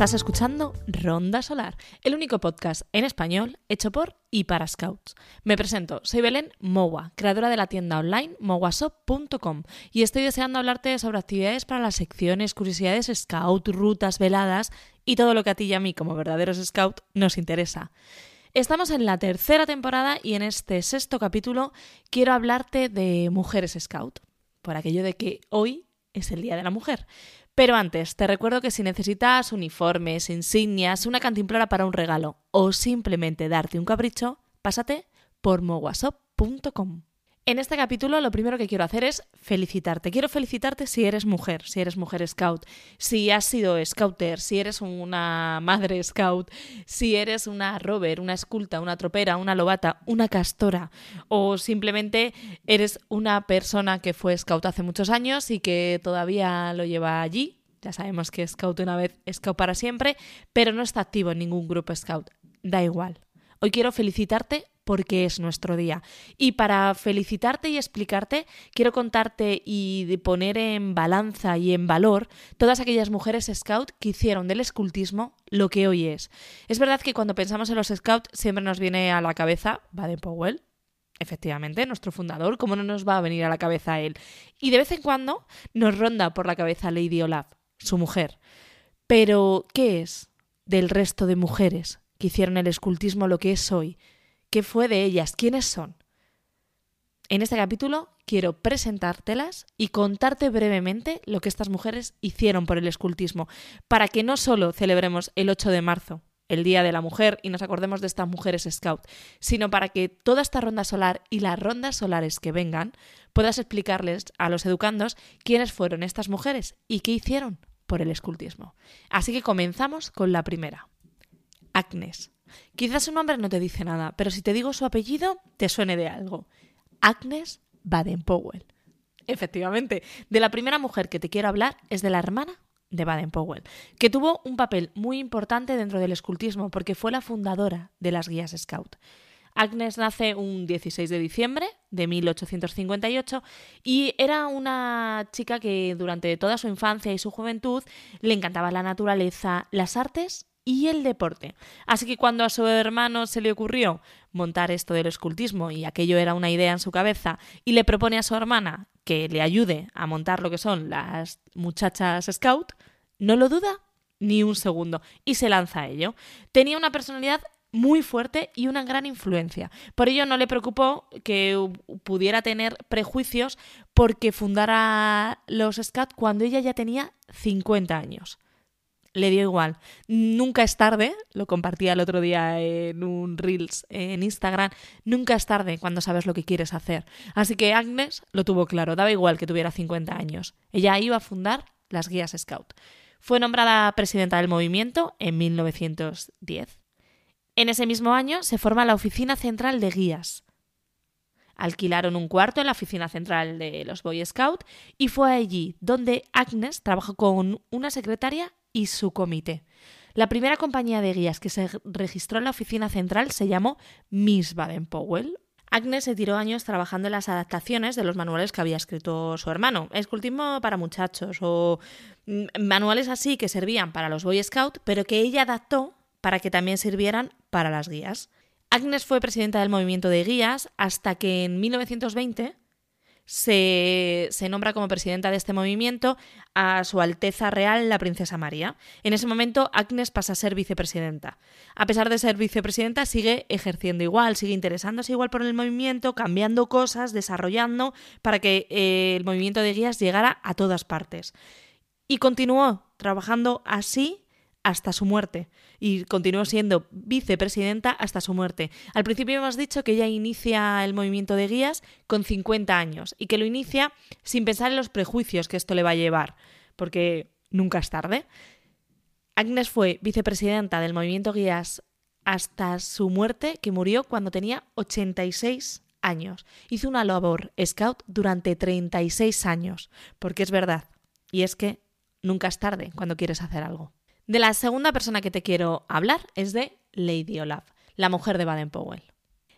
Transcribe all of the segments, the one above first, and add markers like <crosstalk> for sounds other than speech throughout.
Estás escuchando Ronda Solar, el único podcast en español hecho por y para Scouts. Me presento, soy Belén Mowa, creadora de la tienda online mowashop.com y estoy deseando hablarte sobre actividades para las secciones, curiosidades Scout, rutas, veladas y todo lo que a ti y a mí como verdaderos Scout nos interesa. Estamos en la tercera temporada y en este sexto capítulo quiero hablarte de mujeres Scout, por aquello de que hoy es el Día de la Mujer. Pero antes, te recuerdo que si necesitas uniformes, insignias, una cantimplora para un regalo o simplemente darte un capricho, pásate por mowasop.com. En este capítulo lo primero que quiero hacer es felicitarte. Quiero felicitarte si eres mujer, si eres mujer scout, si has sido scouter, si eres una madre scout, si eres una rover, una esculta, una tropera, una lobata, una castora o simplemente eres una persona que fue scout hace muchos años y que todavía lo lleva allí. Ya sabemos que scout una vez, scout para siempre, pero no está activo en ningún grupo scout. Da igual. Hoy quiero felicitarte porque es nuestro día. Y para felicitarte y explicarte, quiero contarte y poner en balanza y en valor todas aquellas mujeres scout que hicieron del escultismo lo que hoy es. Es verdad que cuando pensamos en los scouts siempre nos viene a la cabeza Baden Powell, efectivamente, nuestro fundador, ¿cómo no nos va a venir a la cabeza él? Y de vez en cuando nos ronda por la cabeza Lady Olaf, su mujer. Pero, ¿qué es del resto de mujeres que hicieron el escultismo lo que es hoy? ¿Qué fue de ellas? ¿Quiénes son? En este capítulo quiero presentártelas y contarte brevemente lo que estas mujeres hicieron por el escultismo, para que no solo celebremos el 8 de marzo, el Día de la Mujer, y nos acordemos de estas mujeres scout, sino para que toda esta ronda solar y las rondas solares que vengan puedas explicarles a los educandos quiénes fueron estas mujeres y qué hicieron por el escultismo. Así que comenzamos con la primera. Agnes. Quizás su nombre no te dice nada, pero si te digo su apellido, te suene de algo. Agnes Baden-Powell. Efectivamente, de la primera mujer que te quiero hablar es de la hermana de Baden-Powell, que tuvo un papel muy importante dentro del escultismo porque fue la fundadora de las guías Scout. Agnes nace un 16 de diciembre de 1858 y era una chica que durante toda su infancia y su juventud le encantaba la naturaleza, las artes y el deporte. Así que cuando a su hermano se le ocurrió montar esto del escultismo y aquello era una idea en su cabeza y le propone a su hermana que le ayude a montar lo que son las muchachas scout, no lo duda ni un segundo y se lanza a ello. Tenía una personalidad muy fuerte y una gran influencia. Por ello no le preocupó que pudiera tener prejuicios porque fundara los Scout cuando ella ya tenía 50 años le dio igual. Nunca es tarde, lo compartía el otro día en un Reels en Instagram, nunca es tarde cuando sabes lo que quieres hacer. Así que Agnes lo tuvo claro, daba igual que tuviera 50 años. Ella iba a fundar las guías Scout. Fue nombrada presidenta del movimiento en 1910. En ese mismo año se forma la Oficina Central de Guías. Alquilaron un cuarto en la oficina central de los Boy Scout y fue allí donde Agnes trabajó con una secretaria y su comité. La primera compañía de guías que se registró en la oficina central se llamó Miss Baden-Powell. Agnes se tiró años trabajando en las adaptaciones de los manuales que había escrito su hermano, escultismo para muchachos o mm, manuales así que servían para los Boy Scout, pero que ella adaptó para que también sirvieran para las guías. Agnes fue presidenta del movimiento de guías hasta que en 1920 se, nombra como presidenta de este movimiento a Su Alteza Real la Princesa María. En ese momento, Agnes pasa a ser vicepresidenta. A pesar de ser vicepresidenta, sigue ejerciendo igual, sigue interesándose igual por el movimiento, cambiando cosas, desarrollando para que eh, el movimiento de guías llegara a todas partes. Y continuó trabajando así hasta su muerte y continuó siendo vicepresidenta hasta su muerte. Al principio hemos dicho que ella inicia el movimiento de guías con 50 años y que lo inicia sin pensar en los prejuicios que esto le va a llevar, porque nunca es tarde. Agnes fue vicepresidenta del movimiento guías hasta su muerte, que murió cuando tenía 86 años. Hizo una labor scout durante 36 años, porque es verdad, y es que nunca es tarde cuando quieres hacer algo. De la segunda persona que te quiero hablar es de Lady Olaf, la mujer de Baden-Powell.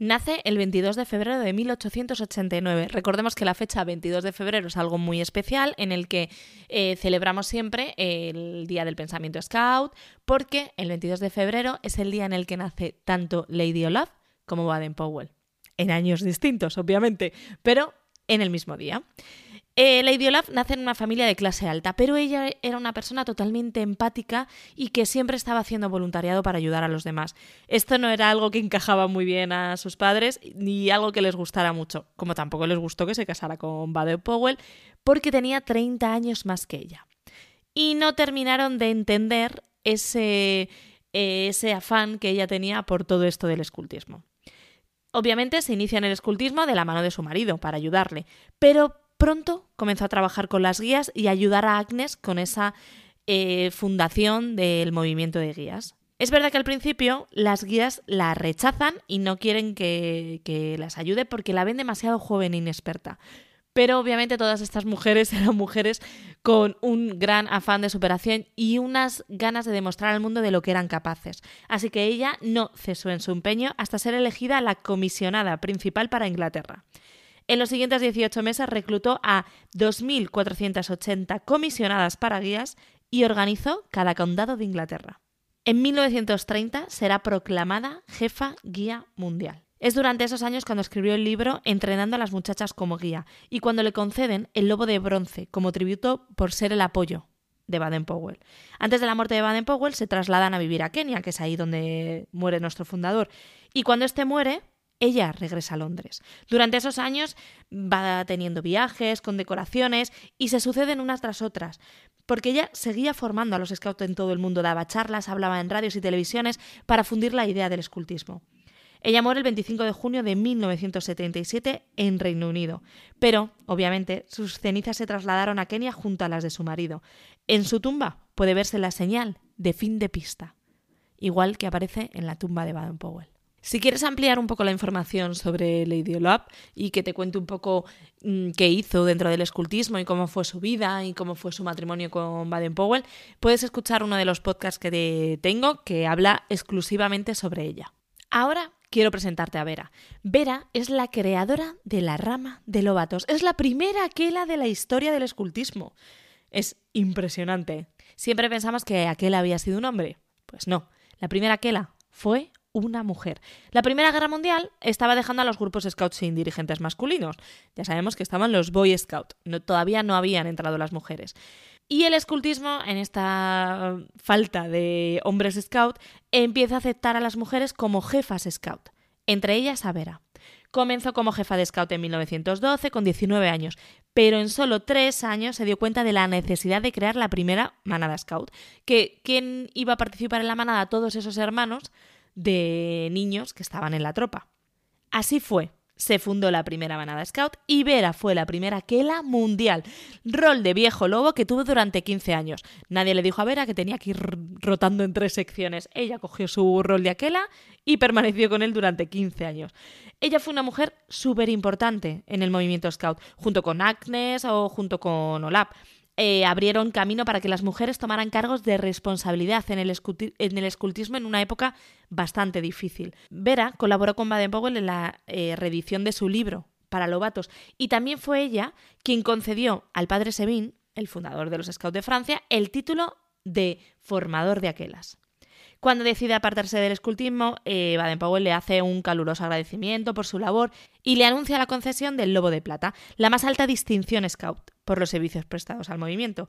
Nace el 22 de febrero de 1889. Recordemos que la fecha 22 de febrero es algo muy especial en el que eh, celebramos siempre el Día del Pensamiento Scout, porque el 22 de febrero es el día en el que nace tanto Lady Olaf como Baden Powell. En años distintos, obviamente, pero en el mismo día. Eh, Lady Olaf nace en una familia de clase alta, pero ella era una persona totalmente empática y que siempre estaba haciendo voluntariado para ayudar a los demás. Esto no era algo que encajaba muy bien a sus padres ni algo que les gustara mucho, como tampoco les gustó que se casara con Baden Powell, porque tenía 30 años más que ella. Y no terminaron de entender ese, ese afán que ella tenía por todo esto del escultismo. Obviamente se inicia en el escultismo de la mano de su marido para ayudarle, pero Pronto comenzó a trabajar con las guías y a ayudar a Agnes con esa eh, fundación del movimiento de guías. Es verdad que al principio las guías la rechazan y no quieren que, que, las ayude porque la ven demasiado joven e inexperta. Pero obviamente todas estas mujeres <laughs> eran mujeres con un gran afán de superación y unas ganas de demostrar al mundo de lo que eran capaces. Así que ella no cesó en su empeño hasta ser elegida la comisionada principal para Inglaterra. En los siguientes 18 meses reclutó a 2.480 comisionadas para guías y organizó cada condado de Inglaterra. En 1930 será proclamada jefa guía mundial. Es durante esos años cuando escribió el libro Entrenando a las muchachas como guía y cuando le conceden el Lobo de Bronce como tributo por ser el apoyo de Baden-Powell. Antes de la muerte de Baden-Powell se trasladan a vivir a Kenia, que es ahí donde muere nuestro fundador. Y cuando éste muere, ella regresa a Londres. Durante esos años va teniendo viajes, con decoraciones y se suceden unas tras otras, porque ella seguía formando a los scouts en todo el mundo, daba charlas, hablaba en radios y televisiones para fundir la idea del escultismo. Ella muere el 25 de junio de 1977 en Reino Unido, pero, obviamente, sus cenizas se trasladaron a Kenia junto a las de su marido. En su tumba puede verse la señal de fin de pista, igual que aparece en la tumba de Baden Powell. Si quieres ampliar un poco la información sobre Lady Olaf y que te cuente un poco mm, qué hizo dentro del escultismo y cómo fue su vida y cómo fue su matrimonio con Baden Powell, puedes escuchar uno de los podcasts que tengo que habla exclusivamente sobre ella. Ahora quiero presentarte a Vera. Vera es la creadora de la rama de Lobatos. Es la primera aquela de la historia del escultismo. Es impresionante. Siempre pensamos que aquela había sido un hombre. Pues no. La primera aquela fue una mujer. La Primera Guerra Mundial estaba dejando a los grupos scouts sin dirigentes masculinos. Ya sabemos que estaban los Boy Scouts. Todavía no habían entrado las mujeres. Y el escultismo, en esta falta de hombres scout, empieza a aceptar a las mujeres como jefas scout, entre ellas a Vera. Comenzó como jefa de scout en 1912 con 19 años, pero en solo tres años se dio cuenta de la necesidad de crear la primera manada scout. Que quién iba a participar en la manada, todos esos hermanos, de niños que estaban en la tropa. Así fue. Se fundó la primera manada scout y Vera fue la primera Kela mundial. Rol de viejo lobo que tuvo durante 15 años. Nadie le dijo a Vera que tenía que ir rotando en tres secciones. Ella cogió su rol de Aquela y permaneció con él durante 15 años. Ella fue una mujer súper importante en el movimiento scout, junto con Agnes o junto con Olap. Eh, abrieron camino para que las mujeres tomaran cargos de responsabilidad en el, escultismo en una época bastante difícil. Vera colaboró con Baden-Powell en la eh, reedición de su libro para Lobatos y también fue ella quien concedió al padre Sevin, el fundador de los Scouts de Francia, el título de formador de aquelas. Cuando decide apartarse del escultismo, eh, Baden-Powell le hace un caluroso agradecimiento por su labor y le anuncia la concesión del Lobo de Plata, la más alta distinción scout, por los servicios prestados al movimiento.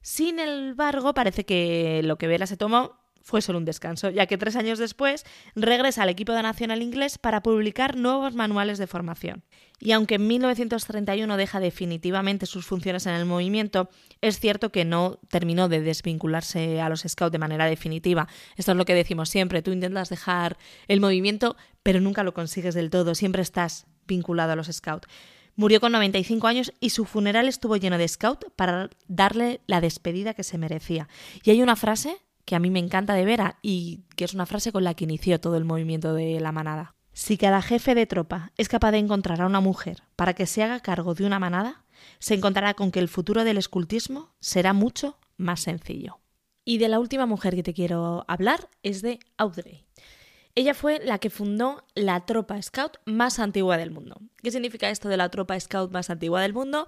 Sin embargo, parece que lo que Vera se tomó fue solo un descanso, ya que tres años después regresa al equipo de nacional inglés para publicar nuevos manuales de formación. Y aunque en 1931 deja definitivamente sus funciones en el movimiento, es cierto que no terminó de desvincularse a los scouts de manera definitiva. Esto es lo que decimos siempre, tú intentas dejar el movimiento, pero nunca lo consigues del todo, siempre estás vinculado a los scouts. Murió con 95 años y su funeral estuvo lleno de scout para darle la despedida que se merecía. Y hay una frase que a mí me encanta de Vera y que es una frase con la que inició todo el movimiento de la manada. Si cada jefe de tropa es capaz de encontrar a una mujer para que se haga cargo de una manada, se encontrará con que el futuro del escultismo será mucho más sencillo. Y de la última mujer que te quiero hablar es de Audrey. Ella fue la que fundó la tropa scout más antigua del mundo. ¿Qué significa esto de la tropa scout más antigua del mundo?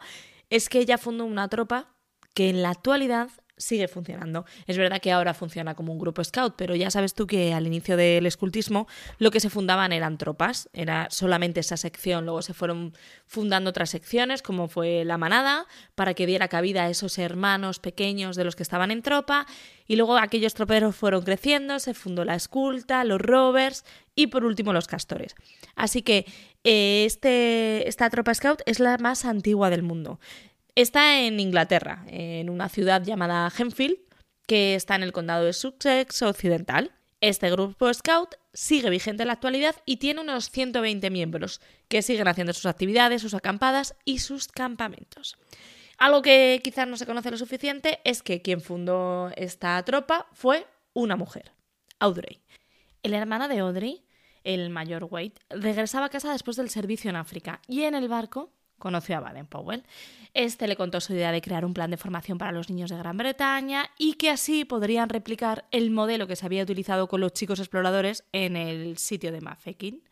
Es que ella fundó una tropa que en la actualidad sigue funcionando. Es verdad que ahora funciona como un grupo scout, pero ya sabes tú que al inicio del escultismo lo que se fundaban eran tropas, era solamente esa sección, luego se fueron fundando otras secciones como fue la manada para que diera cabida a esos hermanos pequeños de los que estaban en tropa y luego aquellos troperos fueron creciendo, se fundó la esculta, los rovers y por último los castores. Así que eh, este, esta tropa scout es la más antigua del mundo. Está en Inglaterra, en una ciudad llamada Henfield, que está en el condado de Sussex Occidental. Este grupo Scout sigue vigente en la actualidad y tiene unos 120 miembros que siguen haciendo sus actividades, sus acampadas y sus campamentos. Algo que quizás no se conoce lo suficiente es que quien fundó esta tropa fue una mujer, Audrey. El hermano de Audrey, el mayor Wade, regresaba a casa después del servicio en África y en el barco conoció a Baden Powell. Este le contó su idea de crear un plan de formación para los niños de Gran Bretaña y que así podrían replicar el modelo que se había utilizado con los chicos exploradores en el sitio de Mafeking.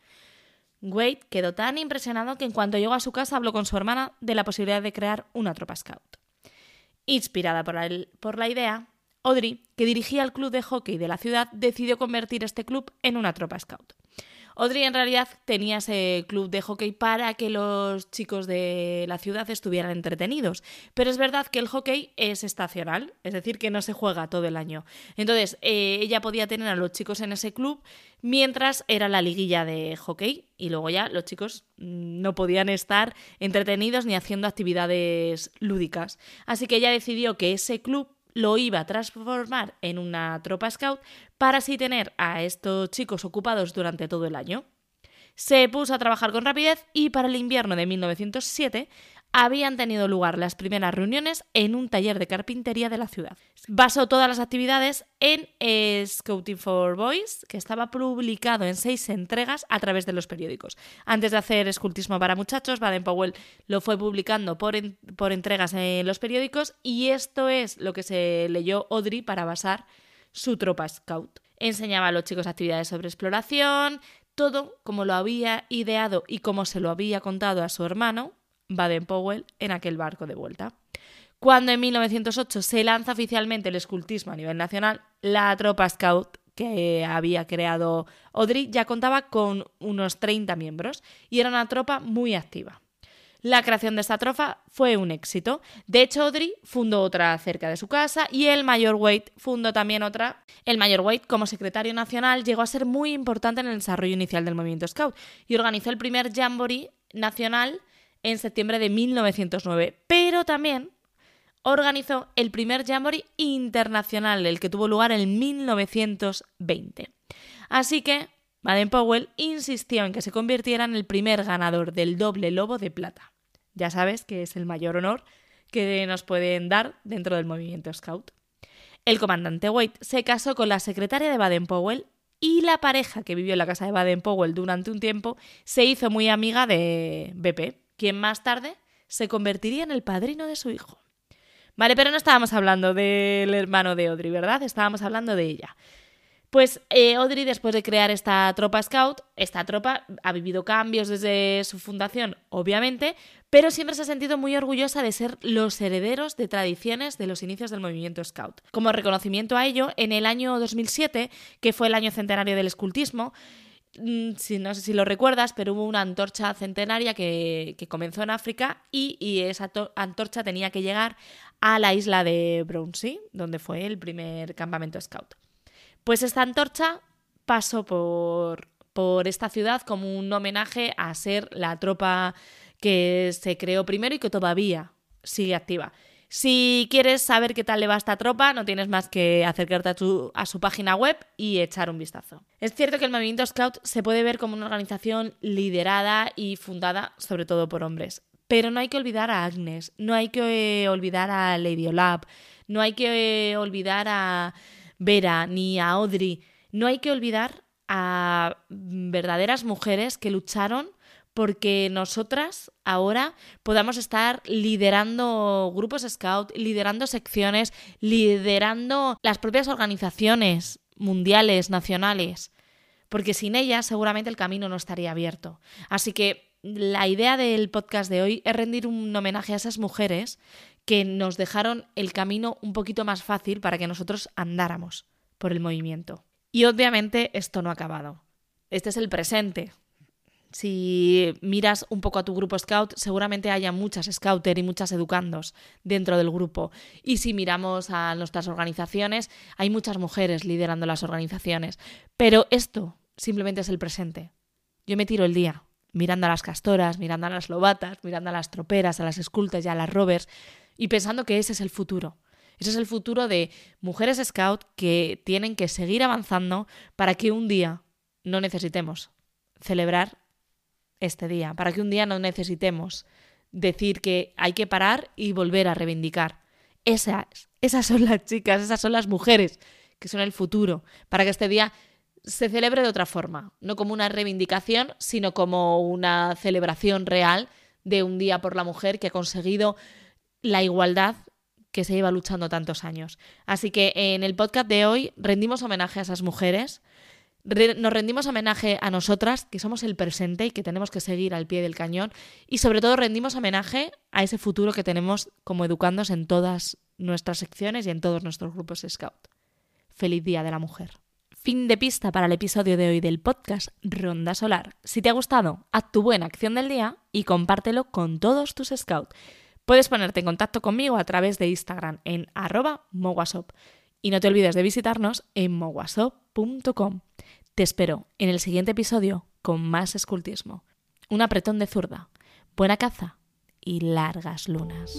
Wade quedó tan impresionado que en cuanto llegó a su casa habló con su hermana de la posibilidad de crear una tropa scout. Inspirada por, por la idea, Audrey, que dirigía el club de hockey de la ciudad, decidió convertir este club en una tropa scout. Audrey en realidad tenía ese club de hockey para que los chicos de la ciudad estuvieran entretenidos. Pero es verdad que el hockey es estacional, es decir, que no se juega todo el año. Entonces, eh, ella podía tener a los chicos en ese club mientras era la liguilla de hockey y luego ya los chicos mm, no podían estar entretenidos ni haciendo actividades lúdicas. Así que ella decidió que ese club lo iba a transformar en una tropa scout para así tener a estos chicos ocupados durante todo el año. Se puso a trabajar con rapidez y para el invierno de 1907 habían tenido lugar las primeras reuniones en un taller de carpintería de la ciudad. Basó todas las actividades en eh, Scouting for Boys, que estaba publicado en seis entregas a través de los periódicos. Antes de hacer escultismo para muchachos, Baden Powell lo fue publicando por, por entregas en los periódicos y esto es lo que se leyó Audrey para basar su tropa scout. Enseñaba a los chicos actividades sobre exploración, todo como lo había ideado y como se lo había contado a su hermano, Baden-Powell en aquel barco de vuelta. Cuando en 1908 se lanza oficialmente el escultismo a nivel nacional, la tropa scout que había creado Audrey ya contaba con unos 30 miembros y era una tropa muy activa. La creación de esta tropa fue un éxito. De hecho, Audrey fundó otra cerca de su casa y el mayor Wade fundó también otra. El mayor Wade, como secretario nacional, llegó a ser muy importante en el desarrollo inicial del movimiento Scout y organizó el primer Jamboree nacional en septiembre de 1909, pero también organizó el primer Jamboree internacional, el que tuvo lugar en 1920. Así que Baden Powell insistió en que se convirtiera en el primer ganador del doble lobo de plata. Ya sabes que es el mayor honor que nos pueden dar dentro del movimiento Scout. El comandante Wade se casó con la secretaria de Baden Powell y la pareja que vivió en la casa de Baden Powell durante un tiempo se hizo muy amiga de BP, quien más tarde se convertiría en el padrino de su hijo. Vale, pero no estábamos hablando del hermano de Audrey, ¿verdad? Estábamos hablando de ella. Pues eh, Audrey, después de crear esta tropa scout, esta tropa ha vivido cambios desde su fundación, obviamente, pero siempre se ha sentido muy orgullosa de ser los herederos de tradiciones de los inicios del movimiento scout. Como reconocimiento a ello, en el año 2007, que fue el año centenario del escultismo, si, no sé si lo recuerdas, pero hubo una antorcha centenaria que, comenzó en África y, esa antorcha tenía que llegar a la isla de Brownsea, donde fue el primer campamento scout. Pues esta antorcha pasó por, por esta ciudad como un homenaje a ser la tropa que se creó primero y que todavía sigue activa. Si quieres saber qué tal le va a esta tropa, no tienes más que acercarte a, su página web y echar un vistazo. Es cierto que el movimiento Scout se puede ver como una organización liderada y fundada sobre todo por hombres. Pero no hay que olvidar a Agnes, no hay que olvidar a Lady Olab, no hay que olvidar a Vera ni a Audrey, no hay que olvidar a verdaderas mujeres que lucharon porque nosotras ahora podamos estar liderando grupos scout, liderando secciones, liderando las propias organizaciones mundiales, nacionales. porque sin ellas seguramente el camino no estaría abierto. Así que la idea del podcast de hoy es rendir un homenaje a esas mujeres que nos dejaron el camino un poquito más fácil para que nosotros andáramos por el movimiento. Y obviamente esto no ha acabado. Este es el presente, si miras un poco a tu grupo scout, seguramente haya muchas scouter y muchas educandos dentro del grupo. Y si miramos a nuestras organizaciones, hay muchas mujeres liderando las organizaciones. Pero esto simplemente es el presente. Yo me tiro el día mirando a las castoras, mirando a las lobatas, mirando a las troperas, a las escultas y a las rovers y pensando que ese es el futuro. Ese es el futuro de mujeres scout que tienen que seguir avanzando para que un día no necesitemos celebrar este día, para que un día no necesitemos decir que hay que parar y volver a reivindicar. Esas, esas son las chicas, esas son las mujeres que son el futuro, para que este día se celebre de otra forma, no como una reivindicación, sino como una celebración real de un día por la mujer que ha conseguido la igualdad que se lleva luchando tantos años. Así que en el podcast de hoy rendimos homenaje a esas mujeres, nos rendimos homenaje a nosotras, que somos el presente y que tenemos que seguir al pie del cañón, y sobre todo rendimos homenaje a ese futuro que tenemos como educandos en todas nuestras secciones y en todos nuestros grupos Scout. Feliz Día de la Mujer. Fin de pista para el episodio de hoy del podcast Ronda Solar. Si te ha gustado, haz tu buena acción del día y compártelo con todos tus Scouts. Puedes ponerte en contacto conmigo a través de Instagram en arroba mowasop. Y no te olvides de visitarnos en mowasop.com. Te espero en el siguiente episodio con más escultismo. Un apretón de zurda, buena caza y largas lunas.